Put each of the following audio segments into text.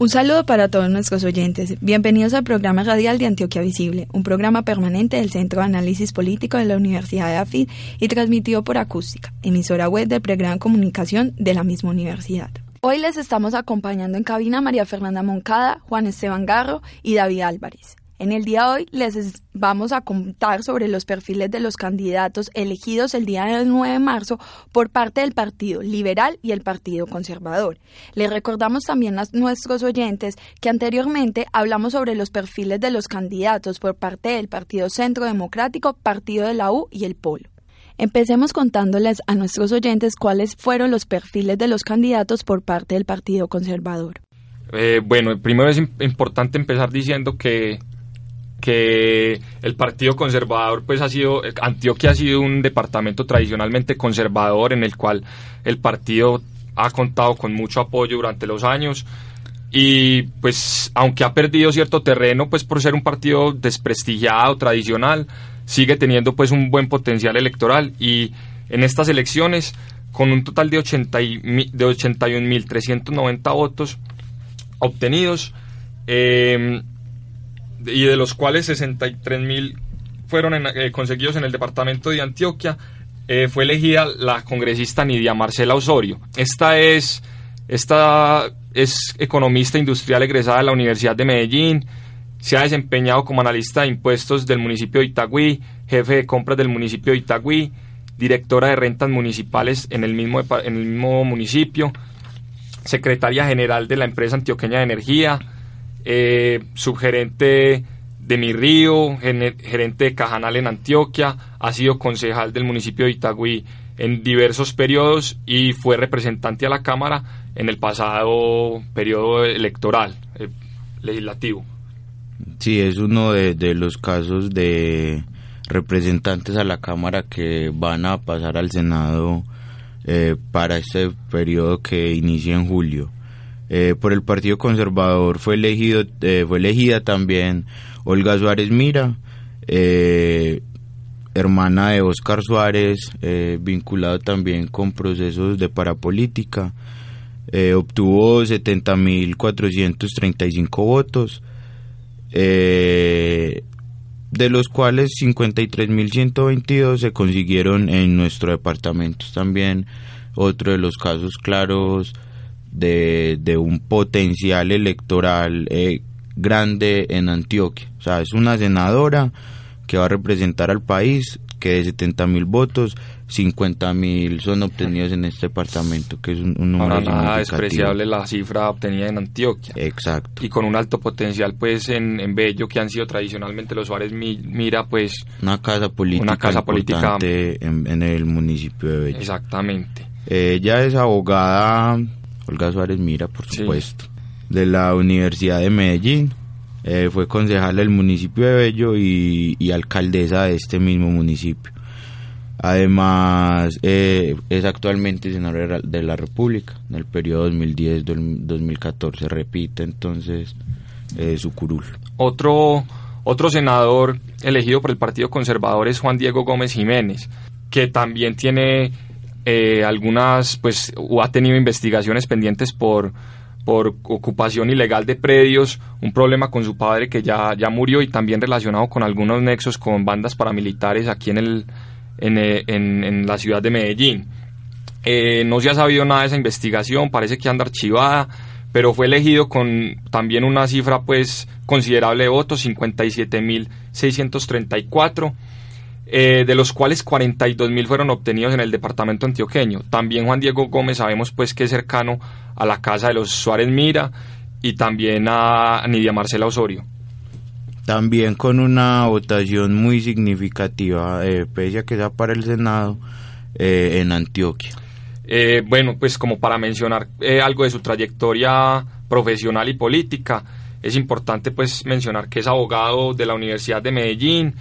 Un saludo para todos nuestros oyentes. Bienvenidos al programa radial de Antioquia Visible, un programa permanente del Centro de Análisis Político de la Universidad de AFID y transmitido por Acústica, emisora web del programa de comunicación de la misma universidad. Hoy les estamos acompañando en cabina María Fernanda Moncada, Juan Esteban Garro y David Álvarez. En el día de hoy les vamos a contar sobre los perfiles de los candidatos elegidos el día del 9 de marzo por parte del Partido Liberal y el Partido Conservador. Les recordamos también a nuestros oyentes que anteriormente hablamos sobre los perfiles de los candidatos por parte del Partido Centro Democrático, Partido de la U y el Polo. Empecemos contándoles a nuestros oyentes cuáles fueron los perfiles de los candidatos por parte del Partido Conservador. Eh, bueno, primero es importante empezar diciendo que que el Partido Conservador pues ha sido Antioquia ha sido un departamento tradicionalmente conservador en el cual el partido ha contado con mucho apoyo durante los años y pues aunque ha perdido cierto terreno pues por ser un partido desprestigiado tradicional sigue teniendo pues un buen potencial electoral y en estas elecciones con un total de 80 y, de 81.390 votos obtenidos eh, y de los cuales 63 mil fueron en, eh, conseguidos en el departamento de Antioquia, eh, fue elegida la congresista Nidia Marcela Osorio. Esta es, esta es economista industrial egresada de la Universidad de Medellín, se ha desempeñado como analista de impuestos del municipio de Itagüí, jefe de compras del municipio de Itagüí, directora de rentas municipales en el mismo, en el mismo municipio, secretaria general de la empresa antioqueña de energía, eh, subgerente de Mi Río, gerente de Cajanal en Antioquia, ha sido concejal del municipio de Itagüí en diversos periodos y fue representante a la Cámara en el pasado periodo electoral eh, legislativo. Sí, es uno de, los casos de representantes a la Cámara que van a pasar al Senado eh, para este periodo que inicia en julio. Eh, por el Partido Conservador fue elegido eh, fue elegida también Olga Suárez Mira eh, hermana de Oscar Suárez vinculado también con procesos de parapolítica obtuvo 70.435 votos de los cuales 53.122 se consiguieron en nuestro departamento. También otro de los casos claros de, de un potencial electoral eh, grande en Antioquia. O sea, es una senadora que va a representar al país, que de 70 mil votos, 50 mil son obtenidos en este departamento, que es un, un número Para nada despreciable la cifra obtenida en Antioquia. Exacto. Y con un alto potencial, pues, en, en Bello, que han sido tradicionalmente los Suárez Mira, pues... Una casa política una casa política en, en, el municipio de Bello. Exactamente. Ella es abogada Olga Suárez Mira, por supuesto, de la Universidad de Medellín. Eh, fue concejal del municipio de Bello y, y, alcaldesa de este mismo municipio. Además, eh, es actualmente senadora de la República en el periodo 2010-2014. Repite entonces eh, su curul. Otro, otro senador elegido por el Partido Conservador es Juan Diego Gómez Jiménez, que también tiene eh, algunas, pues, ha tenido investigaciones pendientes por, por ocupación ilegal de predios, un problema con su padre que ya, ya murió y también relacionado con algunos nexos con bandas paramilitares aquí en, el, en, eh, en, en la ciudad de Medellín. Eh, no se ha sabido nada de esa investigación, parece que anda archivada, pero fue elegido con también una cifra pues considerable de votos, 57.634, eh, de los cuales 42.000 fueron obtenidos en el departamento antioqueño. También Juan Diego Gómez sabemos pues que es cercano a la casa de los Suárez Mira y también a Nidia Marcela Osorio. También con una votación muy significativa, eh, pese a que sea para el Senado, eh, en Antioquia. Eh, bueno, pues como para mencionar eh, algo de su trayectoria profesional y política, es importante pues mencionar que es abogado de la Universidad de Medellín,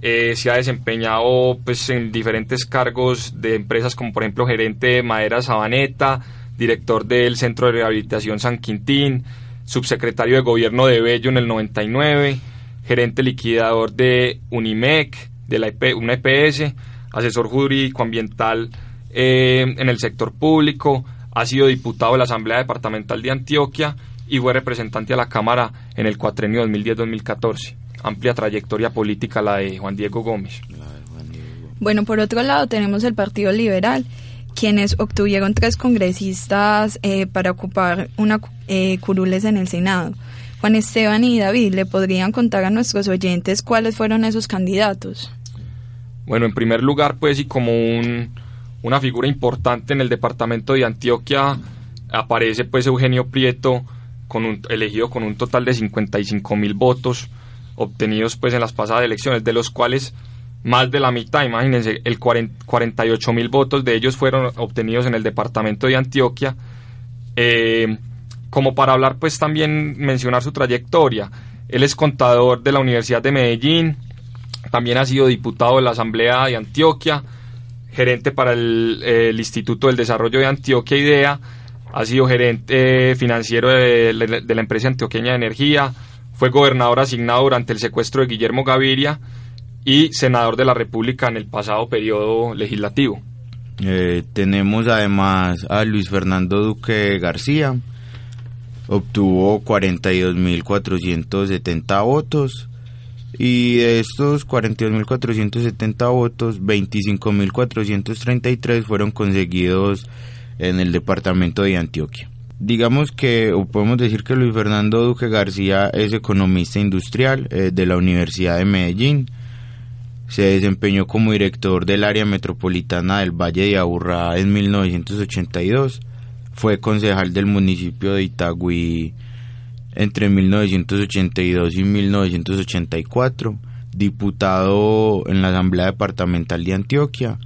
eh, se ha desempeñado pues en diferentes cargos de empresas como por ejemplo gerente de Madera Sabaneta, director del Centro de Rehabilitación San Quintín, subsecretario de Gobierno de Bello en el 99, gerente liquidador de Unimec, de la EP, una EPS, asesor jurídico ambiental eh, en el sector público, ha sido diputado de la Asamblea Departamental de Antioquia y fue representante a la Cámara en el cuatrenio 2010-2014. Amplia trayectoria política la de Juan Diego Gómez. Bueno, por otro lado tenemos el Partido Liberal, quienes obtuvieron tres congresistas eh, para ocupar una eh, curules en el Senado. Juan Esteban y David, ¿le podrían contar a nuestros oyentes cuáles fueron esos candidatos? Bueno, en primer lugar, pues, y como un, una figura importante en el departamento de Antioquia, aparece pues Eugenio Prieto, con un, elegido con un total de 55 mil votos obtenidos pues en las pasadas elecciones, de los cuales más de la mitad, imagínense, el 40, 48 mil votos de ellos fueron obtenidos en el departamento de Antioquia. Eh, como para hablar, pues también mencionar su trayectoria. Él es contador de la Universidad de Medellín, también ha sido diputado de la Asamblea de Antioquia, gerente para el, Instituto del Desarrollo de Antioquia IDEA, ha sido gerente financiero de, de la empresa antioqueña de energía, fue gobernador asignado durante el secuestro de Guillermo Gaviria y senador de la República en el pasado periodo legislativo. Eh, tenemos además a Luis Fernando Duque García, obtuvo 42.470 votos y de estos 42.470 votos, 25.433 fueron conseguidos en el departamento de Antioquia. Digamos que, o podemos decir que Luis Fernando Duque García es economista industrial eh, de la Universidad de Medellín. Se desempeñó como director del área metropolitana del Valle de Aburrá en 1982. Fue concejal del municipio de Itagüí entre 1982 y 1984. Diputado en la Asamblea Departamental de Antioquia.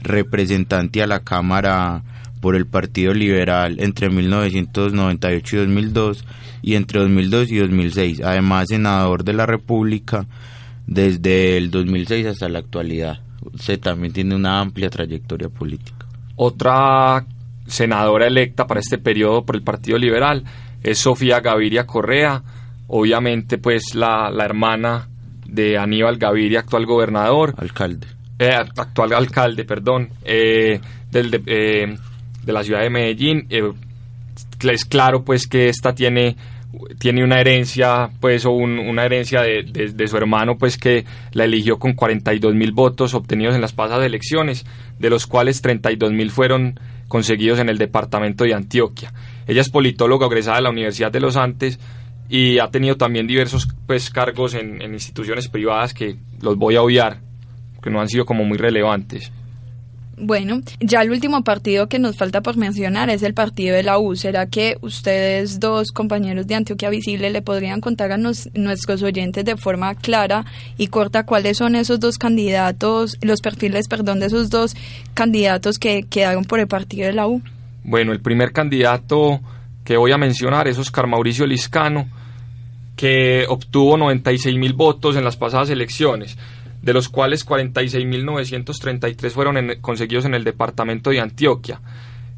Representante a la Cámara por el Partido Liberal entre 1998 y 2002 y entre 2002 y 2006. Además, senador de la República desde el 2006 hasta la actualidad. Usted también tiene una amplia trayectoria política. Otra senadora electa para este periodo por el Partido Liberal es Sofía Gaviria Correa, obviamente pues la, la hermana de Aníbal Gaviria, actual gobernador. Alcalde. Eh, actual alcalde, perdón, eh, del, de, eh, de la ciudad de Medellín. Eh, es claro pues que esta tiene tiene una herencia pues o un, una herencia de, de, su hermano pues que la eligió con 42 mil votos obtenidos en las pasadas elecciones de los cuales 32 mil fueron conseguidos en el departamento de Antioquia ella es politóloga egresada de la Universidad de los Andes y ha tenido también diversos pues cargos en, en instituciones privadas que los voy a obviar que no han sido como muy relevantes bueno, ya el último partido que nos falta por mencionar es el partido de la U. ¿Será que ustedes dos compañeros de Antioquia Visible le podrían contar a nos, nuestros oyentes de forma clara y corta cuáles son esos dos candidatos, los perfiles, perdón, de esos dos candidatos que quedaron por el partido de la U? Bueno, el primer candidato que voy a mencionar es Oscar Mauricio Liscano, que obtuvo 96 mil votos en las pasadas elecciones de los cuales 46.933 fueron conseguidos en el departamento de Antioquia.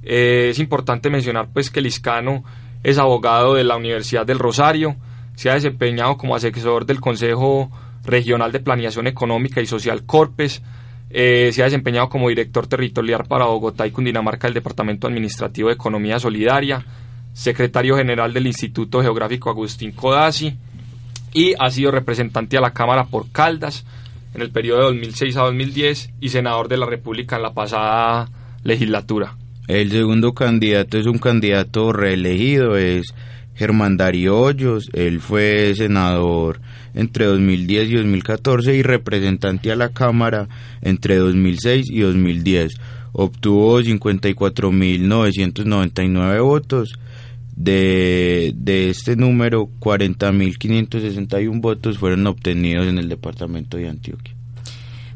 Eh, es importante mencionar pues que Liscano es abogado de la Universidad del Rosario, se ha desempeñado como asesor del Consejo Regional de Planeación Económica y Social Corpes, eh, se ha desempeñado como director territorial para Bogotá y Cundinamarca del Departamento Administrativo de Economía Solidaria, secretario general del Instituto Geográfico Agustín Codazzi y ha sido representante a la Cámara por Caldas, en el periodo de 2006 a 2010 y senador de la República en la pasada legislatura. El segundo candidato es un candidato reelegido, es Germán Darío Hoyos, él fue senador entre 2010 y 2014 y representante a la Cámara entre 2006 y 2010. Obtuvo 54.999 votos. De, de este número, 40.561 votos fueron obtenidos en el departamento de Antioquia.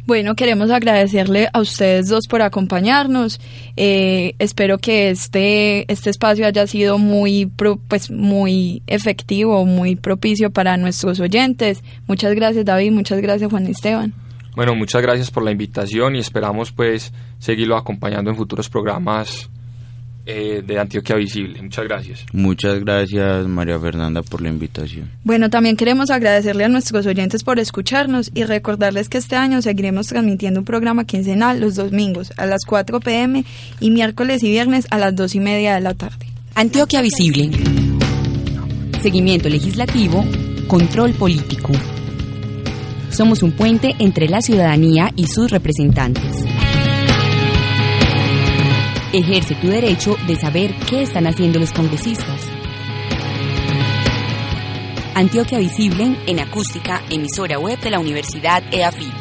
Bueno, queremos agradecerle a ustedes dos por acompañarnos. Eh, espero que este, este espacio haya sido muy, pro- pues, muy efectivo, muy propicio para nuestros oyentes. Muchas gracias, David. Muchas gracias, Juan Esteban. Bueno, muchas gracias por la invitación y esperamos pues seguirlo acompañando en futuros programas eh, de Antioquia Visible. Muchas gracias. Muchas gracias María Fernanda por la invitación. Bueno, también queremos agradecerle a nuestros oyentes por escucharnos y recordarles que este año seguiremos transmitiendo un programa quincenal los domingos a las 4 pm y miércoles y viernes a las 2 y media de la tarde. Antioquia Visible. Seguimiento legislativo, control político. Somos un puente entre la ciudadanía y sus representantes. Ejerce tu derecho de saber qué están haciendo los congresistas. Antioquia Visible en acústica, emisora web de la Universidad EAFIT.